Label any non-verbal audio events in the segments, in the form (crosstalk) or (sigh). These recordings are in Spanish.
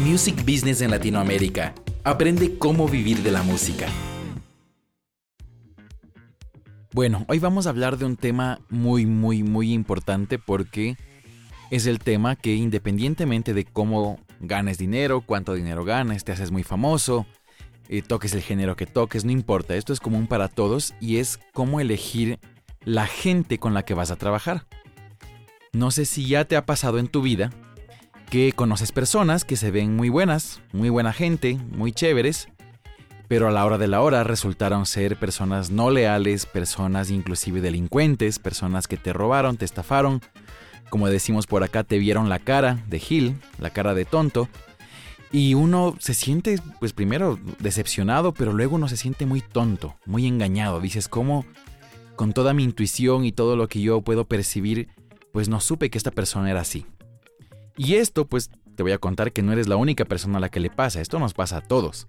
Music Business en Latinoamérica. Aprende cómo vivir de la música. Bueno, hoy vamos a hablar de un tema muy, muy, muy importante porque es el tema que independientemente de cómo ganes dinero, cuánto dinero ganes, te haces muy famoso, eh, toques el género que toques, no importa, esto es común para todos y es cómo elegir la gente con la que vas a trabajar. No sé si ya te ha pasado en tu vida que conoces personas que se ven muy buenas, muy buena gente, muy chéveres, pero a la hora de la hora resultaron ser personas no leales, personas inclusive delincuentes, personas que te robaron, te estafaron, como decimos por acá, te vieron la cara de Gil, la cara de tonto, y uno se siente, pues primero decepcionado, pero luego uno se siente muy tonto, muy engañado. Dices, ¿cómo con toda mi intuición y todo lo que yo puedo percibir, pues no supe que esta persona era así? Y esto, pues te voy a contar que no eres la única persona a la que le pasa, esto nos pasa a todos.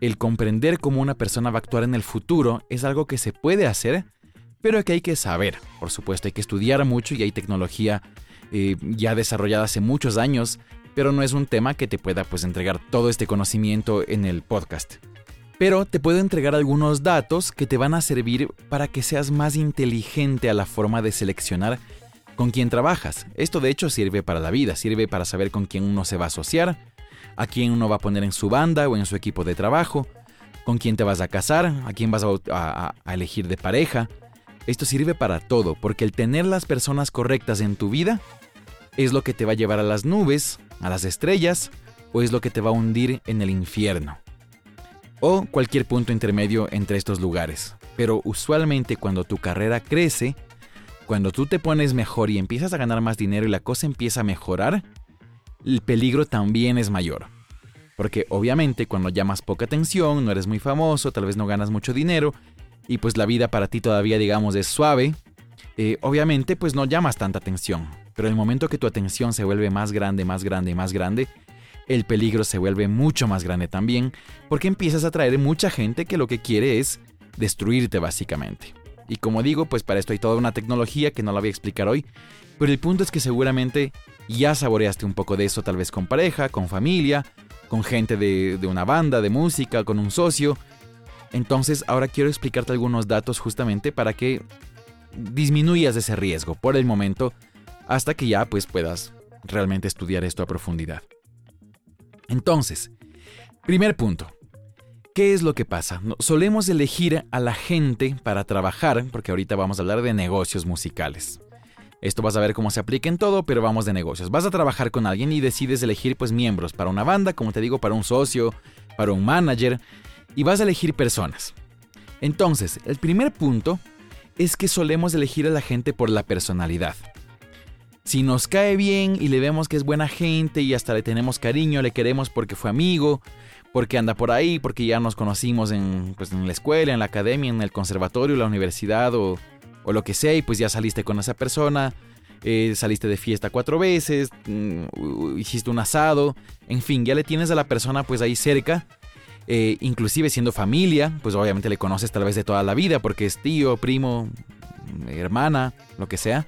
El comprender cómo una persona va a actuar en el futuro es algo que se puede hacer, pero que hay que saber. Por supuesto, hay que estudiar mucho y hay tecnología eh, ya desarrollada hace muchos años, pero no es un tema que te pueda pues entregar todo este conocimiento en el podcast. Pero te puedo entregar algunos datos que te van a servir para que seas más inteligente a la forma de seleccionar con quién trabajas. Esto de hecho sirve para la vida, sirve para saber con quién uno se va a asociar, a quién uno va a poner en su banda o en su equipo de trabajo, con quién te vas a casar, a quién vas a, elegir de pareja. Esto sirve para todo, porque el tener las personas correctas en tu vida es lo que te va a llevar a las nubes, a las estrellas, o es lo que te va a hundir en el infierno. O cualquier punto intermedio entre estos lugares. Pero usualmente cuando tu carrera crece, cuando tú te pones mejor y empiezas a ganar más dinero y la cosa empieza a mejorar, el peligro también es mayor. Porque obviamente cuando llamas poca atención, no eres muy famoso, tal vez no ganas mucho dinero, y pues la vida para ti todavía digamos es suave, eh, obviamente pues no llamas tanta atención. Pero el momento que tu atención se vuelve más grande, más grande, más grande, el peligro se vuelve mucho más grande también, porque empiezas a atraer mucha gente que lo que quiere es destruirte básicamente. Y como digo, pues para esto hay toda una tecnología que no la voy a explicar hoy, pero el punto es que seguramente ya saboreaste un poco de eso tal vez con pareja, con familia, con gente de, una banda, de música, con un socio. Entonces ahora quiero explicarte algunos datos justamente para que disminuyas ese riesgo por el momento hasta que ya pues puedas realmente estudiar esto a profundidad. Entonces, primer punto, ¿Qué es lo que pasa? Solemos elegir a la gente para trabajar, porque ahorita vamos a hablar de negocios musicales. Esto vas a ver cómo se aplica en todo, pero vamos de negocios. Vas a trabajar con alguien y decides elegir pues miembros para una banda, como te digo, para un socio, para un manager, y vas a elegir personas. Entonces, el primer punto es que solemos elegir a la gente por la personalidad. Si nos cae bien y le vemos que es buena gente y hasta le tenemos cariño, le queremos porque fue amigo, porque anda por ahí, porque ya nos conocimos en, pues, en la escuela, en la academia, en el conservatorio, la universidad o, lo que sea, y pues ya saliste con esa persona, eh, saliste de fiesta cuatro veces, mm, hiciste un asado, en fin, ya le tienes a la persona pues ahí cerca, eh, inclusive siendo familia, pues obviamente le conoces tal vez de toda la vida, porque es tío, primo, hermana, lo que sea.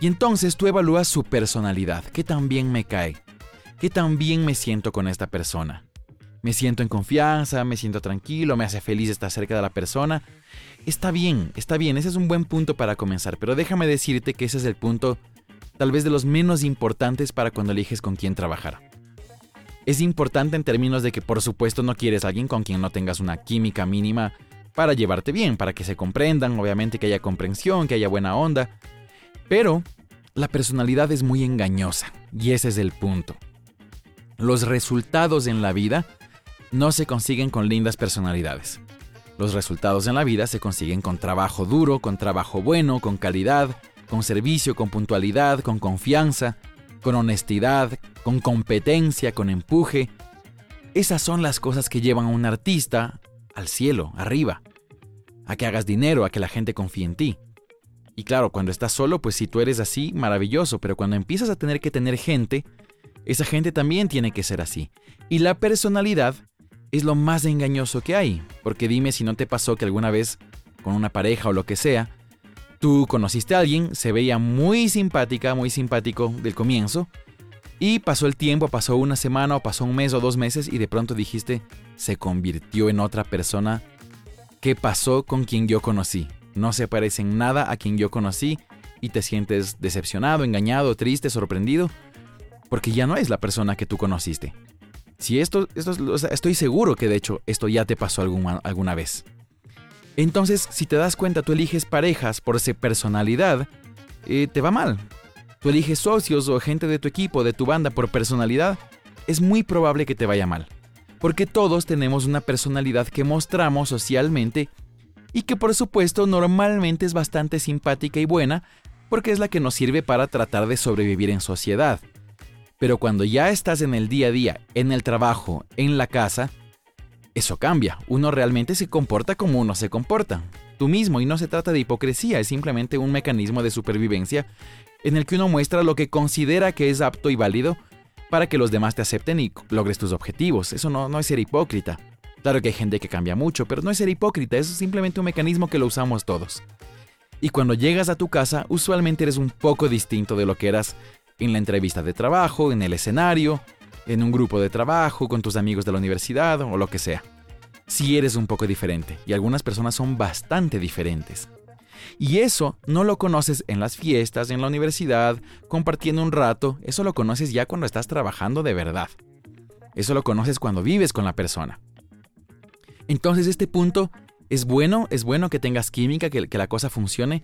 Y entonces tú evalúas su personalidad, qué tan bien me cae, qué tan bien me siento con esta persona me siento en confianza, me siento tranquilo, me hace feliz estar cerca de la persona. Está bien, está bien, ese es un buen punto para comenzar, pero déjame decirte que ese es el punto tal vez de los menos importantes para cuando eliges con quién trabajar. Es importante en términos de que por supuesto no quieres a alguien con quien no tengas una química mínima para llevarte bien, para que se comprendan, obviamente que haya comprensión, que haya buena onda, pero la personalidad es muy engañosa y ese es el punto. Los resultados en la vida no se consiguen con lindas personalidades. Los resultados en la vida se consiguen con trabajo duro, con trabajo bueno, con calidad, con servicio, con puntualidad, con confianza, con honestidad, con competencia, con empuje. Esas son las cosas que llevan a un artista al cielo, arriba, a que hagas dinero, a que la gente confíe en ti. Y claro, cuando estás solo, pues si tú eres así, maravilloso, pero cuando empiezas a tener que tener gente, esa gente también tiene que ser así. Y la personalidad es lo más engañoso que hay. Porque dime si no te pasó que alguna vez con una pareja o lo que sea, tú conociste a alguien, se veía muy simpática, muy simpático del comienzo, Y pasó el tiempo, pasó una semana o pasó un mes o dos meses y de pronto dijiste, se convirtió en otra persona. ¿Qué pasó con quien yo conocí? No se parece en nada a quien yo conocí y te sientes decepcionado, engañado, triste, sorprendido, porque ya no es la persona que tú conociste. Si esto, esto estoy seguro que de hecho esto ya te pasó alguna, alguna vez. Entonces, si te das cuenta, tú eliges parejas por esa personalidad, eh, te va mal. Tú eliges socios o gente de tu equipo, de tu banda por personalidad, es muy probable que te vaya mal. Porque todos tenemos una personalidad que mostramos socialmente y que por supuesto normalmente es bastante simpática y buena porque es la que nos sirve para tratar de sobrevivir en sociedad. Pero cuando ya estás en el día a día, en el trabajo, en la casa, eso cambia. Uno realmente se comporta como uno se comporta. Tú mismo, y no se trata de hipocresía, es simplemente un mecanismo de supervivencia en el que uno muestra lo que considera que es apto y válido para que los demás te acepten y logres tus objetivos. Eso no, no es ser hipócrita. Claro que hay gente que cambia mucho, pero no es ser hipócrita, es simplemente un mecanismo que lo usamos todos. Y cuando llegas a tu casa, usualmente eres un poco distinto de lo que eras en la entrevista de trabajo, en el escenario, en un grupo de trabajo, con tus amigos de la universidad o lo que sea. Si eres un poco diferente, y algunas personas son bastante diferentes. Y eso no lo conoces en las fiestas, en la universidad, compartiendo un rato, eso lo conoces ya cuando estás trabajando de verdad. Eso lo conoces cuando vives con la persona. Entonces este punto es bueno, es bueno que tengas química, que, la cosa funcione,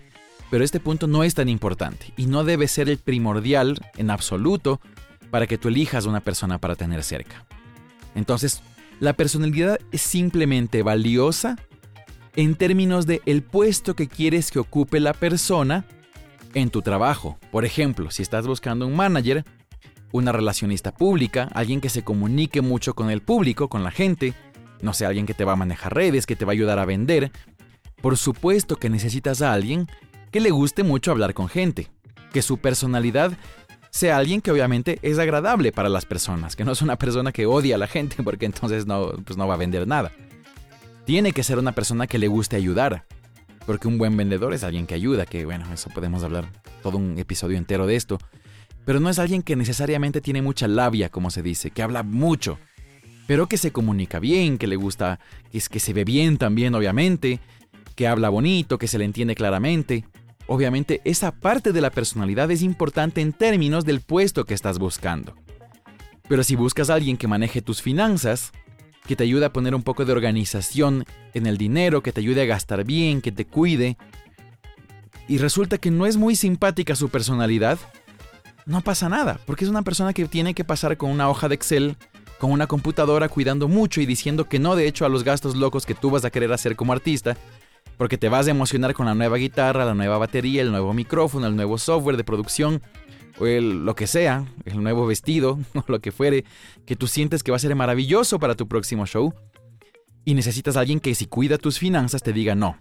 pero este punto no es tan importante y no debe ser el primordial en absoluto para que tú elijas una persona para tener cerca. Entonces, la personalidad es simplemente valiosa en términos de el puesto que quieres que ocupe la persona en tu trabajo. Por ejemplo, si estás buscando un manager, una relacionista pública, alguien que se comunique mucho con el público, con la gente, no sé, alguien que te va a manejar redes, que te va a ayudar a vender, por supuesto que necesitas a alguien que le guste mucho hablar con gente, que su personalidad sea alguien que obviamente es agradable para las personas, que no es una persona que odia a la gente (laughs) porque entonces no, pues no va a vender nada. Tiene que ser una persona que le guste ayudar, porque un buen vendedor es alguien que ayuda, que bueno, eso podemos hablar todo un episodio entero de esto, pero no es alguien que necesariamente tiene mucha labia, como se dice, que habla mucho, pero que se comunica bien, que le gusta, es, que se ve bien también, obviamente, que habla bonito, que se le entiende claramente. Obviamente esa parte de la personalidad es importante en términos del puesto que estás buscando. Pero si buscas a alguien que maneje tus finanzas, que te ayude a poner un poco de organización en el dinero, que te ayude a gastar bien, que te cuide, y resulta que no es muy simpática su personalidad, no pasa nada, porque es una persona que tiene que pasar con una hoja de Excel, con una computadora cuidando mucho y diciendo que no de hecho a los gastos locos que tú vas a querer hacer como artista, porque te vas a emocionar con la nueva guitarra, la nueva batería, el nuevo micrófono, el nuevo software de producción, o el, lo que sea, el nuevo vestido, (laughs) o lo que fuere, que tú sientes que va a ser maravilloso para tu próximo show. Y necesitas a alguien que si cuida tus finanzas te diga no.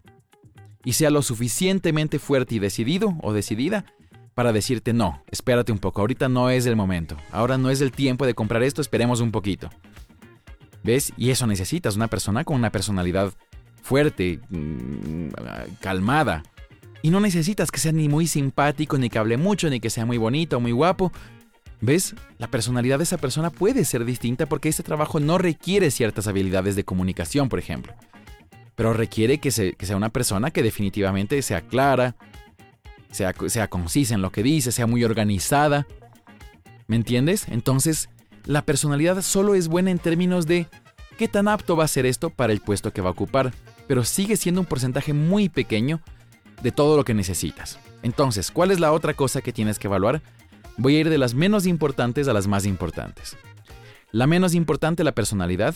Y sea lo suficientemente fuerte y decidido o decidida para decirte no, espérate un poco, ahorita no es el momento, ahora no es el tiempo de comprar esto, esperemos un poquito. ¿Ves? Y eso necesitas, una persona con una personalidad fuerte, mm, calmada. Y no necesitas que sea ni muy simpático, ni que hable mucho, ni que sea muy bonito muy guapo. ¿Ves? La personalidad de esa persona puede ser distinta porque ese trabajo no requiere ciertas habilidades de comunicación, por ejemplo. Pero requiere que, sea una persona que definitivamente sea clara, sea, sea concisa en lo que dice, sea muy organizada. ¿Me entiendes? Entonces, la personalidad solo es buena en términos de qué tan apto va a ser esto para el puesto que va a ocupar pero sigue siendo un porcentaje muy pequeño de todo lo que necesitas. Entonces, ¿cuál es la otra cosa que tienes que evaluar? Voy a ir de las menos importantes a las más importantes. La menos importante, la personalidad,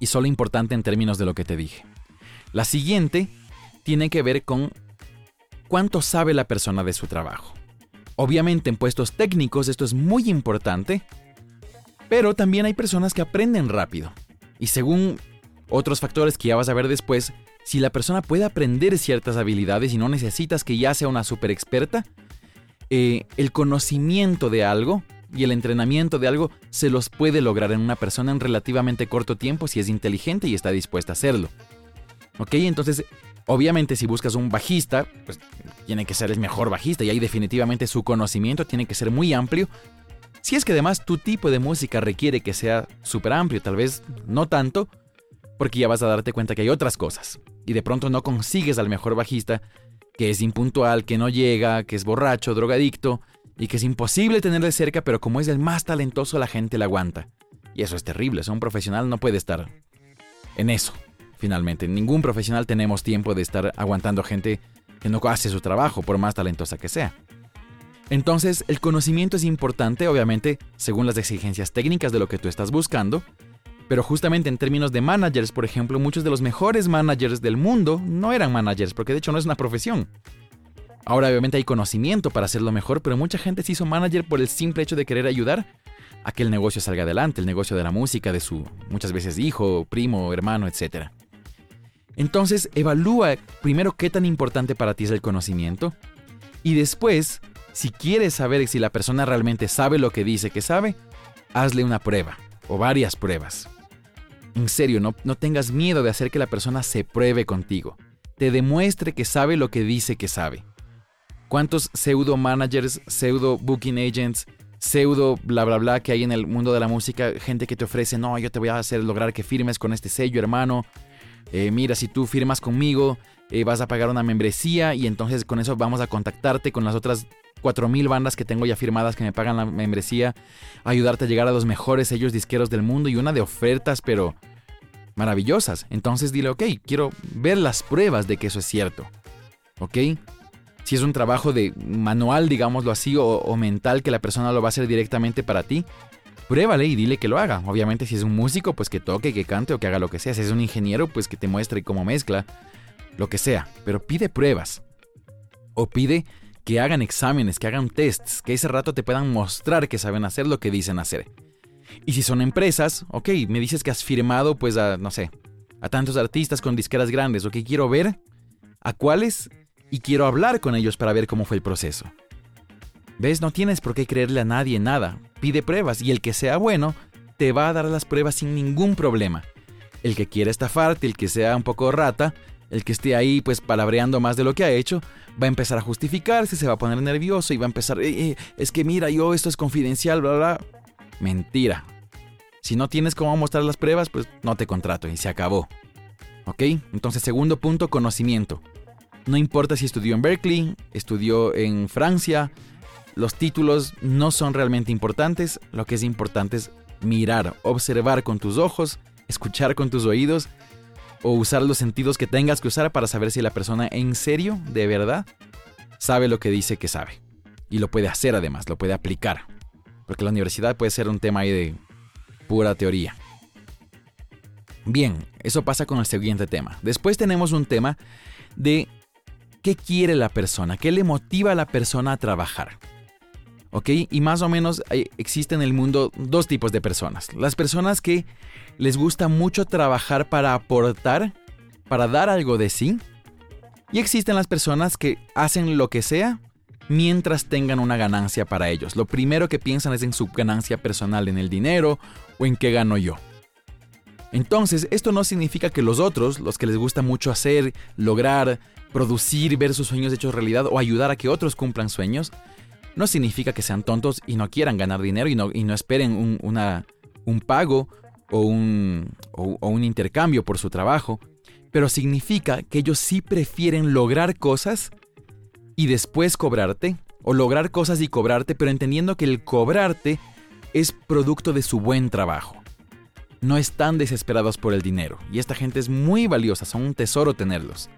y solo importante en términos de lo que te dije. La siguiente tiene que ver con cuánto sabe la persona de su trabajo. Obviamente en puestos técnicos esto es muy importante, pero también hay personas que aprenden rápido. Y según otros factores que ya vas a ver después, si la persona puede aprender ciertas habilidades y no necesitas que ya sea una super experta, eh, el conocimiento de algo y el entrenamiento de algo se los puede lograr en una persona en relativamente corto tiempo si es inteligente y está dispuesta a hacerlo. ¿Ok? Entonces, obviamente si buscas un bajista, pues tiene que ser el mejor bajista y ahí definitivamente su conocimiento tiene que ser muy amplio Si es que además tu tipo de música requiere que sea súper amplio, tal vez no tanto, porque ya vas a darte cuenta que hay otras cosas. Y de pronto no consigues al mejor bajista, que es impuntual, que no llega, que es borracho, drogadicto, y que es imposible tenerle cerca, pero como es el más talentoso la gente le aguanta. Y eso es terrible, un profesional no puede estar en eso, finalmente. Ningún profesional tenemos tiempo de estar aguantando gente que no hace su trabajo, por más talentosa que sea. Entonces, el conocimiento es importante, obviamente, según las exigencias técnicas de lo que tú estás buscando, pero justamente en términos de managers, por ejemplo, muchos de los mejores managers del mundo no eran managers, porque de hecho no es una profesión. Ahora obviamente hay conocimiento para hacerlo mejor, pero mucha gente se hizo manager por el simple hecho de querer ayudar a que el negocio salga adelante, el negocio de la música, de su muchas veces hijo, primo, hermano, etc. Entonces evalúa primero qué tan importante para ti es el conocimiento y después, si quieres saber si la persona realmente sabe lo que dice que sabe, hazle una prueba o varias pruebas. En serio, no, no tengas miedo de hacer que la persona se pruebe contigo, te demuestre que sabe lo que dice que sabe. ¿Cuántos pseudo managers, pseudo booking agents, pseudo bla bla bla que hay en el mundo de la música? Gente que te ofrece, no, yo te voy a hacer lograr que firmes con este sello, hermano. Eh, mira, si tú firmas conmigo, eh, vas a pagar una membresía y entonces con eso vamos a contactarte con las otras 4.000 bandas que tengo ya firmadas que me pagan la membresía, ayudarte a llegar a los mejores sellos disqueros del mundo y una de ofertas, pero maravillosas. Entonces dile, ok, quiero ver las pruebas de que eso es cierto. ¿Ok? si es un trabajo de manual, digámoslo así, o, mental que la persona lo va a hacer directamente para ti, pruébale y dile que lo haga. Obviamente si es un músico, pues que toque, que cante o que haga lo que sea. Si es un ingeniero, pues que te muestre cómo mezcla, lo que sea. Pero pide pruebas. O pide que hagan exámenes, que hagan tests, que ese rato te puedan mostrar que saben hacer lo que dicen hacer. Y si son empresas, ok, me dices que has firmado pues a, no sé, a tantos artistas con disqueras grandes, o que quiero ver a cuáles y quiero hablar con ellos para ver cómo fue el proceso. ¿Ves? No tienes por qué creerle a nadie nada. Pide pruebas y el que sea bueno te va a dar las pruebas sin ningún problema. El que quiera estafarte, el que sea un poco rata, el que esté ahí pues palabreando más de lo que ha hecho, va a empezar a justificarse, se va a poner nervioso y va a empezar, eh, eh, es que mira, yo esto es confidencial, bla, bla. Mentira. Si no tienes cómo mostrar las pruebas, pues no te contrato y se acabó. ¿Ok? Entonces, segundo punto, conocimiento. No importa si estudió en Berkeley, estudió en Francia, los títulos no son realmente importantes, lo que es importante es mirar, observar con tus ojos, escuchar con tus oídos o usar los sentidos que tengas que usar para saber si la persona en serio, de verdad, sabe lo que dice que sabe. Y lo puede hacer además, lo puede aplicar. Porque la universidad puede ser un tema ahí de pura teoría. Bien, eso pasa con el siguiente tema. Después tenemos un tema de qué quiere la persona, qué le motiva a la persona a trabajar. ¿Ok? Y más o menos existen en el mundo dos tipos de personas. Las personas que les gusta mucho trabajar para aportar, para dar algo de sí. Y existen las personas que hacen lo que sea mientras tengan una ganancia para ellos. Lo primero que piensan es en su ganancia personal, en el dinero o en qué gano yo. Entonces, esto no significa que los otros, los que les gusta mucho hacer, lograr, producir, ver sus sueños hechos realidad o ayudar a que otros cumplan sueños, no significa que sean tontos y no quieran ganar dinero y no, esperen un pago o un, o un intercambio por su trabajo, pero significa que ellos sí prefieren lograr cosas y después cobrarte, o lograr cosas y cobrarte, pero entendiendo que el cobrarte es producto de su buen trabajo no están desesperados por el dinero, y esta gente es muy valiosa, son un tesoro tenerlos.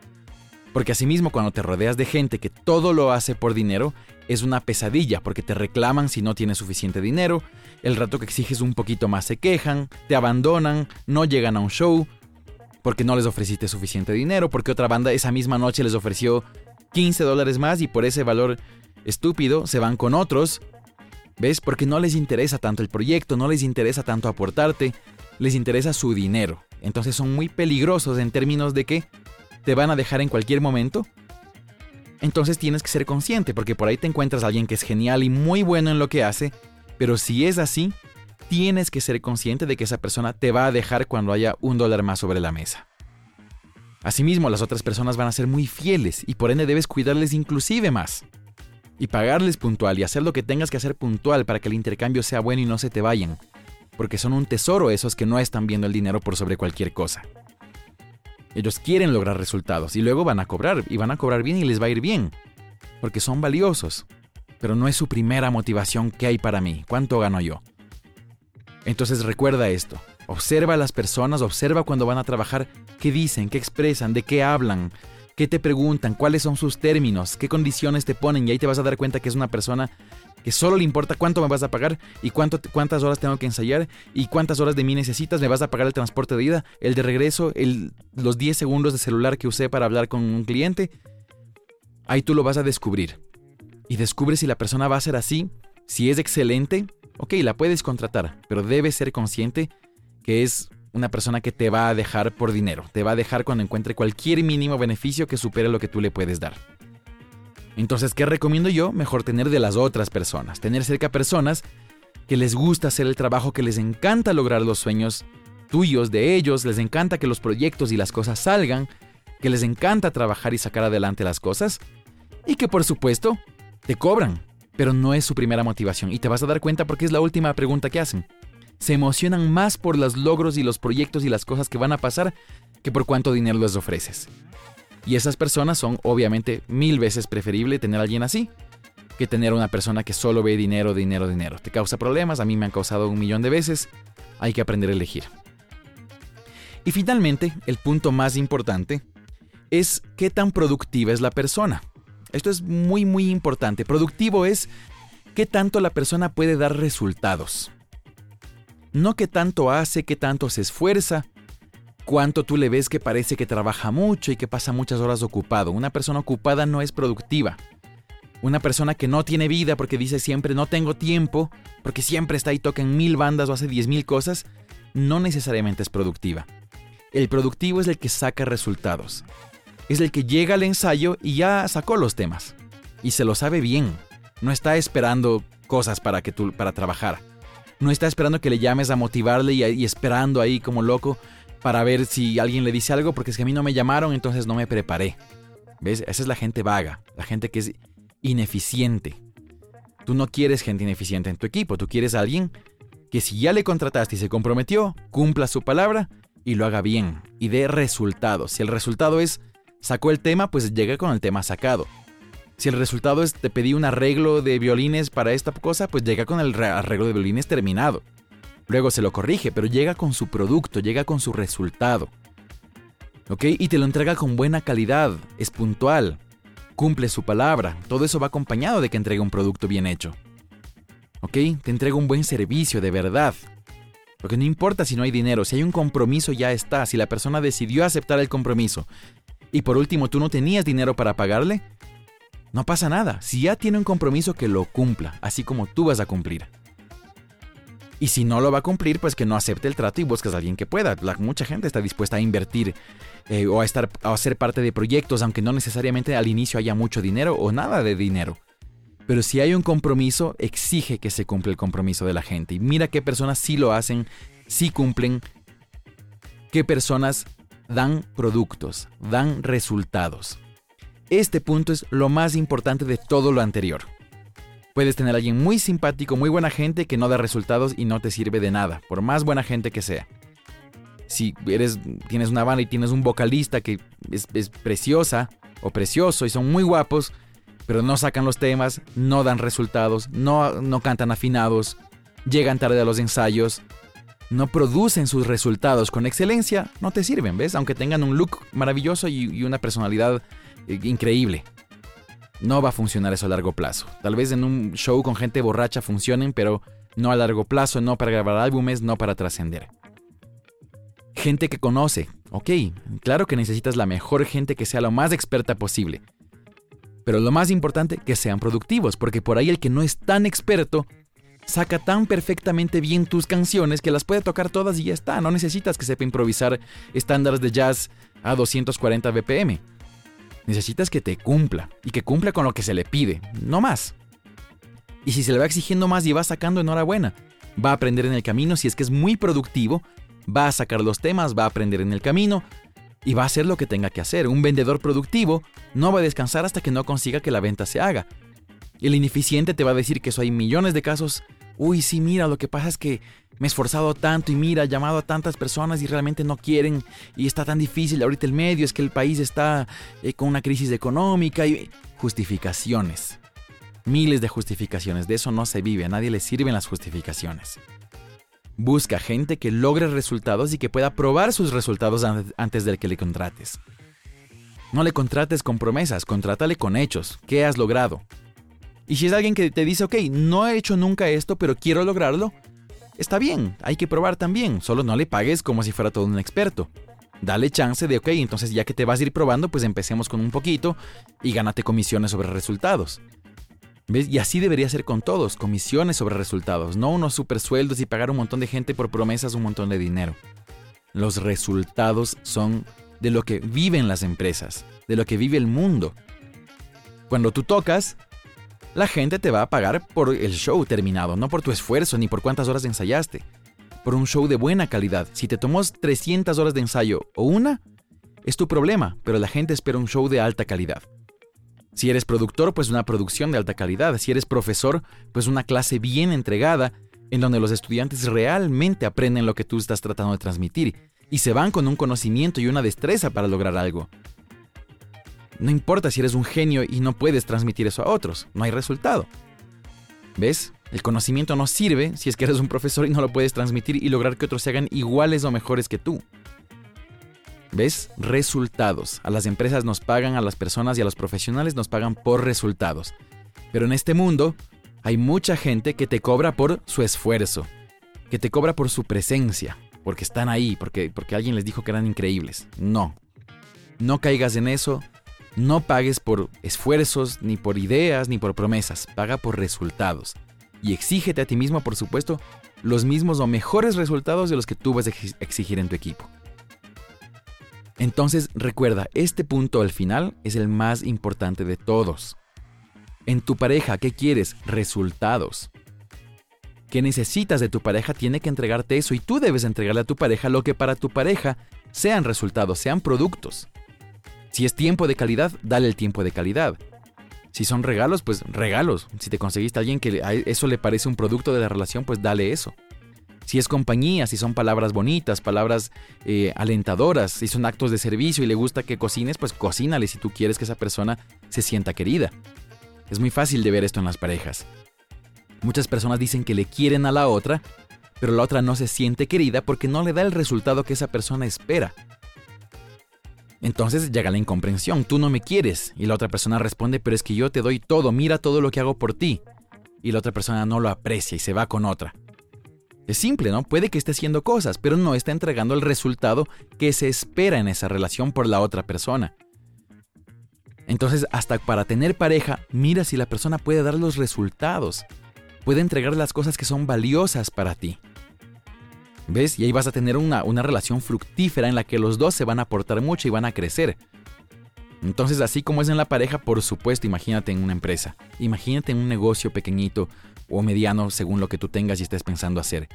Porque asimismo cuando te rodeas de gente que todo lo hace por dinero, es una pesadilla porque te reclaman si no tienes suficiente dinero, el rato que exiges un poquito más se quejan, te abandonan, no llegan a un show, porque no les ofreciste suficiente dinero, porque otra banda esa misma noche les ofreció 15 dólares más y por ese valor estúpido se van con otros. ¿Ves? Porque no les interesa tanto el proyecto, no les interesa tanto aportarte, les interesa su dinero. Entonces son muy peligrosos en términos de que te van a dejar en cualquier momento. Entonces tienes que ser consciente porque por ahí te encuentras a alguien que es genial y muy bueno en lo que hace, pero si es así, tienes que ser consciente de que esa persona te va a dejar cuando haya un dólar más sobre la mesa. Asimismo, las otras personas van a ser muy fieles y por ende debes cuidarles inclusive más. y pagarles puntual y hacer lo que tengas que hacer puntual para que el intercambio sea bueno y no se te vayan. Porque son un tesoro esos que no están viendo el dinero por sobre cualquier cosa. Ellos quieren lograr resultados y luego van a cobrar y van a cobrar bien y les va a ir bien. Porque son valiosos. Pero no es su primera motivación que hay para mí. ¿Cuánto gano yo? Entonces recuerda esto. Observa a las personas, observa cuando van a trabajar qué dicen, qué expresan, de qué hablan, qué te preguntan, cuáles son sus términos, qué condiciones te ponen y ahí te vas a dar cuenta que es una persona que solo le importa cuánto me vas a pagar y cuánto, cuántas horas tengo que ensayar y cuántas horas de mí necesitas, me vas a pagar el transporte de ida, el de regreso, el, los 10 segundos de celular que usé para hablar con un cliente. Ahí tú lo vas a descubrir. Y descubre si la persona va a ser así, si es excelente, ok, la puedes contratar, pero debes ser consciente que es una persona que te va a dejar por dinero, te va a dejar cuando encuentre cualquier mínimo beneficio que supere lo que tú le puedes dar. Entonces, ¿qué recomiendo yo? Mejor tener de las otras personas, tener cerca personas que les gusta hacer el trabajo, que les encanta lograr los sueños tuyos, de ellos, les encanta que los proyectos y las cosas salgan, que les encanta trabajar y sacar adelante las cosas, y que por supuesto te cobran, pero no es su primera motivación, y te vas a dar cuenta porque es la última pregunta que hacen se emocionan más por los logros y los proyectos y las cosas que van a pasar que por cuánto dinero les ofreces. Y esas personas son obviamente mil veces preferible tener a alguien así que tener una persona que solo ve dinero, dinero, dinero. Te causa problemas, a mí me han causado un millón de veces, hay que aprender a elegir. Y finalmente, el punto más importante es qué tan productiva es la persona. Esto es muy muy importante. Productivo es qué tanto la persona puede dar resultados. No que tanto hace, que tanto se esfuerza, cuánto tú le ves que parece que trabaja mucho y que pasa muchas horas ocupado. Una persona ocupada no es productiva. Una persona que no tiene vida porque dice siempre no tengo tiempo, porque siempre está y toca en mil bandas o hace diez mil cosas, no necesariamente es productiva. El productivo es el que saca resultados. Es el que llega al ensayo y ya sacó los temas. Y se lo sabe bien. No está esperando cosas para, que tú, para trabajar no está esperando que le llames a motivarle y, esperando ahí como loco para ver si alguien le dice algo, porque es que a mí no me llamaron, entonces no me preparé. ¿Ves? Esa es la gente vaga, la gente que es ineficiente. Tú no quieres gente ineficiente en tu equipo, tú quieres a alguien que si ya le contrataste y se comprometió, cumpla su palabra y lo haga bien y dé resultados. Si el resultado es sacó el tema, pues llega con el tema sacado. Si el resultado es te pedí un arreglo de violines para esta cosa, pues llega con el arreglo de violines terminado. Luego se lo corrige, pero llega con su producto, llega con su resultado. ¿Ok? Y te lo entrega con buena calidad, es puntual, cumple su palabra. Todo eso va acompañado de que entregue un producto bien hecho. ¿Ok? Te entrega un buen servicio de verdad. Porque no importa si no hay dinero, si hay un compromiso ya está, si la persona decidió aceptar el compromiso y por último tú no tenías dinero para pagarle, no pasa nada, si ya tiene un compromiso que lo cumpla, así como tú vas a cumplir. Y si no lo va a cumplir, pues que no acepte el trato y busques a alguien que pueda. mucha gente está dispuesta a invertir eh, o a, estar, a ser parte de proyectos, aunque no necesariamente al inicio haya mucho dinero o nada de dinero. Pero si hay un compromiso, exige que se cumpla el compromiso de la gente. Y mira qué personas sí lo hacen, sí cumplen, qué personas dan productos, dan resultados. Este punto es lo más importante de todo lo anterior. Puedes tener a alguien muy simpático, muy buena gente que no da resultados y no te sirve de nada, por más buena gente que sea. Si eres, tienes una banda y tienes un vocalista que es, preciosa o precioso y son muy guapos, pero no sacan los temas, no dan resultados, no, no cantan afinados, llegan tarde a los ensayos, no producen sus resultados con excelencia, no te sirven, ¿ves? Aunque tengan un look maravilloso y una personalidad eh, increíble. No va a funcionar eso a largo plazo. Tal vez en un show con gente borracha funcionen, pero no a largo plazo, no para grabar álbumes, no para trascender. Gente que conoce. Ok, claro que necesitas la mejor gente que sea lo más experta posible. Pero lo más importante, que sean productivos, porque por ahí el que no es tan experto saca tan perfectamente bien tus canciones que las puede tocar todas y ya está. No necesitas que sepa improvisar estándares de jazz a 240 BPM. Necesitas que te cumpla y que cumpla con lo que se le pide, no más. Y si se le va exigiendo más y va sacando, enhorabuena. Va a aprender en el camino, si es que es muy productivo, va a sacar los temas, va a aprender en el camino y va a hacer lo que tenga que hacer. Un vendedor productivo no va a descansar hasta que no consiga que la venta se haga. El ineficiente te va a decir que eso hay millones de casos. Uy, sí, mira, lo que pasa es que me he esforzado tanto y mira, he llamado a tantas personas y realmente no quieren y está tan difícil ahorita el medio, es que el país está eh, con una crisis económica y justificaciones. Miles de justificaciones, de eso no se vive, a nadie le sirven las justificaciones. Busca gente que logre resultados y que pueda probar sus resultados antes de que le contrates. No le contrates con promesas, contrátale con hechos. ¿Qué has logrado? Y si es alguien que te dice, ok, no he hecho nunca esto, pero quiero lograrlo, está bien, hay que probar también, solo no le pagues como si fuera todo un experto. Dale chance de, ok, entonces ya que te vas a ir probando, pues empecemos con un poquito y gánate comisiones sobre resultados. ¿Ves? Y así debería ser con todos, comisiones sobre resultados, no unos super sueldos y pagar un montón de gente por promesas un montón de dinero. Los resultados son de lo que viven las empresas, de lo que vive el mundo. Cuando tú tocas, la gente te va a pagar por el show terminado, no por tu esfuerzo ni por cuántas horas ensayaste. Por un show de buena calidad. Si te tomó 300 horas de ensayo o una, es tu problema, pero la gente espera un show de alta calidad. Si eres productor, pues una producción de alta calidad. Si eres profesor, pues una clase bien entregada en donde los estudiantes realmente aprenden lo que tú estás tratando de transmitir y se van con un conocimiento y una destreza para lograr algo. No importa si eres un genio y no puedes transmitir eso a otros, no hay resultado. ¿Ves? El conocimiento no sirve si es que eres un profesor y no lo puedes transmitir y lograr que otros se hagan iguales o mejores que tú. ¿Ves? Resultados. A las empresas nos pagan, a las personas y a los profesionales nos pagan por resultados. Pero en este mundo hay mucha gente que te cobra por su esfuerzo, que te cobra por su presencia, porque están ahí, porque, porque alguien les dijo que eran increíbles. No. No caigas en eso. No pagues por esfuerzos, ni por ideas, ni por promesas. Paga por resultados. Y exígete a ti mismo, por supuesto, los mismos o mejores resultados de los que tú vas a exigir en tu equipo. Entonces recuerda, este punto al final es el más importante de todos. En tu pareja, ¿qué quieres? Resultados que necesitas de tu pareja tiene que entregarte eso y tú debes entregarle a tu pareja lo que para tu pareja sean resultados, sean productos. Si es tiempo de calidad, dale el tiempo de calidad. Si son regalos, pues regalos. Si te conseguiste a alguien que a eso le parece un producto de la relación, pues dale eso. Si es compañía, si son palabras bonitas, palabras eh, alentadoras, si son actos de servicio y le gusta que cocines, pues cocínale si tú quieres que esa persona se sienta querida. Es muy fácil de ver esto en las parejas. Muchas personas dicen que le quieren a la otra, pero la otra no se siente querida porque no le da el resultado que esa persona espera. Entonces llega la incomprensión, tú no me quieres, y la otra persona responde, pero es que yo te doy todo, mira todo lo que hago por ti. Y la otra persona no lo aprecia y se va con otra. Es simple, ¿no? Puede que esté haciendo cosas, pero no está entregando el resultado que se espera en esa relación por la otra persona. Entonces, hasta para tener pareja, mira si la persona puede dar los resultados puede entregar las cosas que son valiosas para ti. ¿Ves? Y ahí vas a tener una, una relación fructífera en la que los dos se van a aportar mucho y van a crecer. Entonces, así como es en la pareja, por supuesto, imagínate en una empresa. Imagínate en un negocio pequeñito o mediano según lo que tú tengas y estés pensando hacer.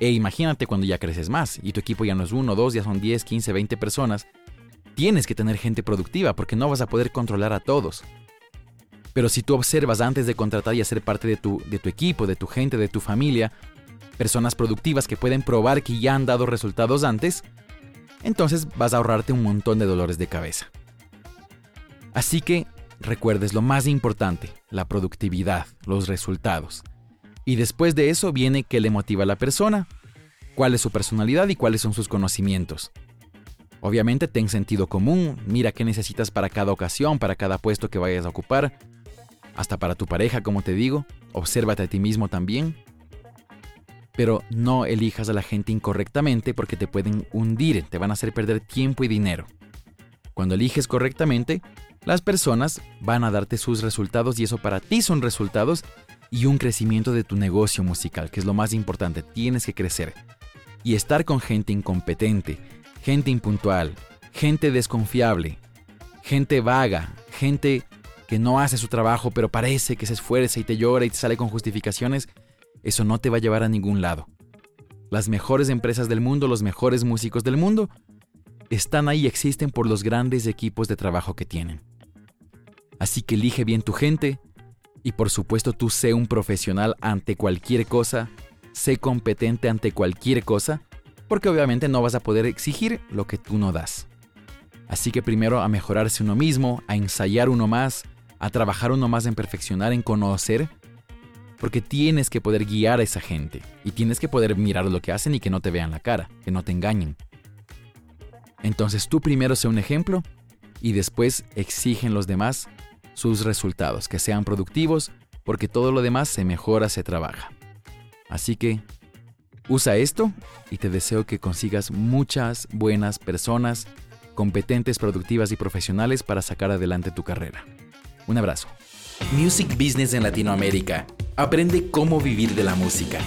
E imagínate cuando ya creces más y tu equipo ya no es uno, dos, ya son 10, 15, 20 personas. Tienes que tener gente productiva porque no vas a poder controlar a todos. Pero si tú observas antes de contratar y hacer parte de tu, de tu equipo, de tu gente, de tu familia, personas productivas que pueden probar que ya han dado resultados antes, entonces vas a ahorrarte un montón de dolores de cabeza. Así que recuerdes lo más importante, la productividad, los resultados. Y después de eso viene qué le motiva a la persona, cuál es su personalidad y cuáles son sus conocimientos. Obviamente ten sentido común, mira qué necesitas para cada ocasión, para cada puesto que vayas a ocupar, hasta para tu pareja, como te digo, obsérvate a ti mismo también. Pero no elijas a la gente incorrectamente porque te pueden hundir, te van a hacer perder tiempo y dinero. Cuando eliges correctamente, las personas van a darte sus resultados y eso para ti son resultados y un crecimiento de tu negocio musical, que es lo más importante, tienes que crecer. Y estar con gente incompetente, gente impuntual, gente desconfiable, gente vaga, gente que no hace su trabajo, pero parece que se esfuerza y te llora y te sale con justificaciones, eso no te va a llevar a ningún lado. Las mejores empresas del mundo, los mejores músicos del mundo, están ahí y existen por los grandes equipos de trabajo que tienen. Así que elige bien tu gente Y por supuesto tú sé un profesional ante cualquier cosa, sé competente ante cualquier cosa, porque obviamente no vas a poder exigir lo que tú no das. Así que primero a mejorarse uno mismo, a ensayar uno más, a trabajar uno más en perfeccionar, en conocer, porque tienes que poder guiar a esa gente y tienes que poder mirar lo que hacen y que no te vean la cara, que no te engañen. Entonces tú primero sé un ejemplo y después exigen los demás sus resultados, que sean productivos, porque todo lo demás se mejora, se trabaja. Así que usa esto y te deseo que consigas muchas buenas personas, competentes, productivas y profesionales para sacar adelante tu carrera. Un abrazo. Music Business en Latinoamérica. Aprende cómo vivir de la música.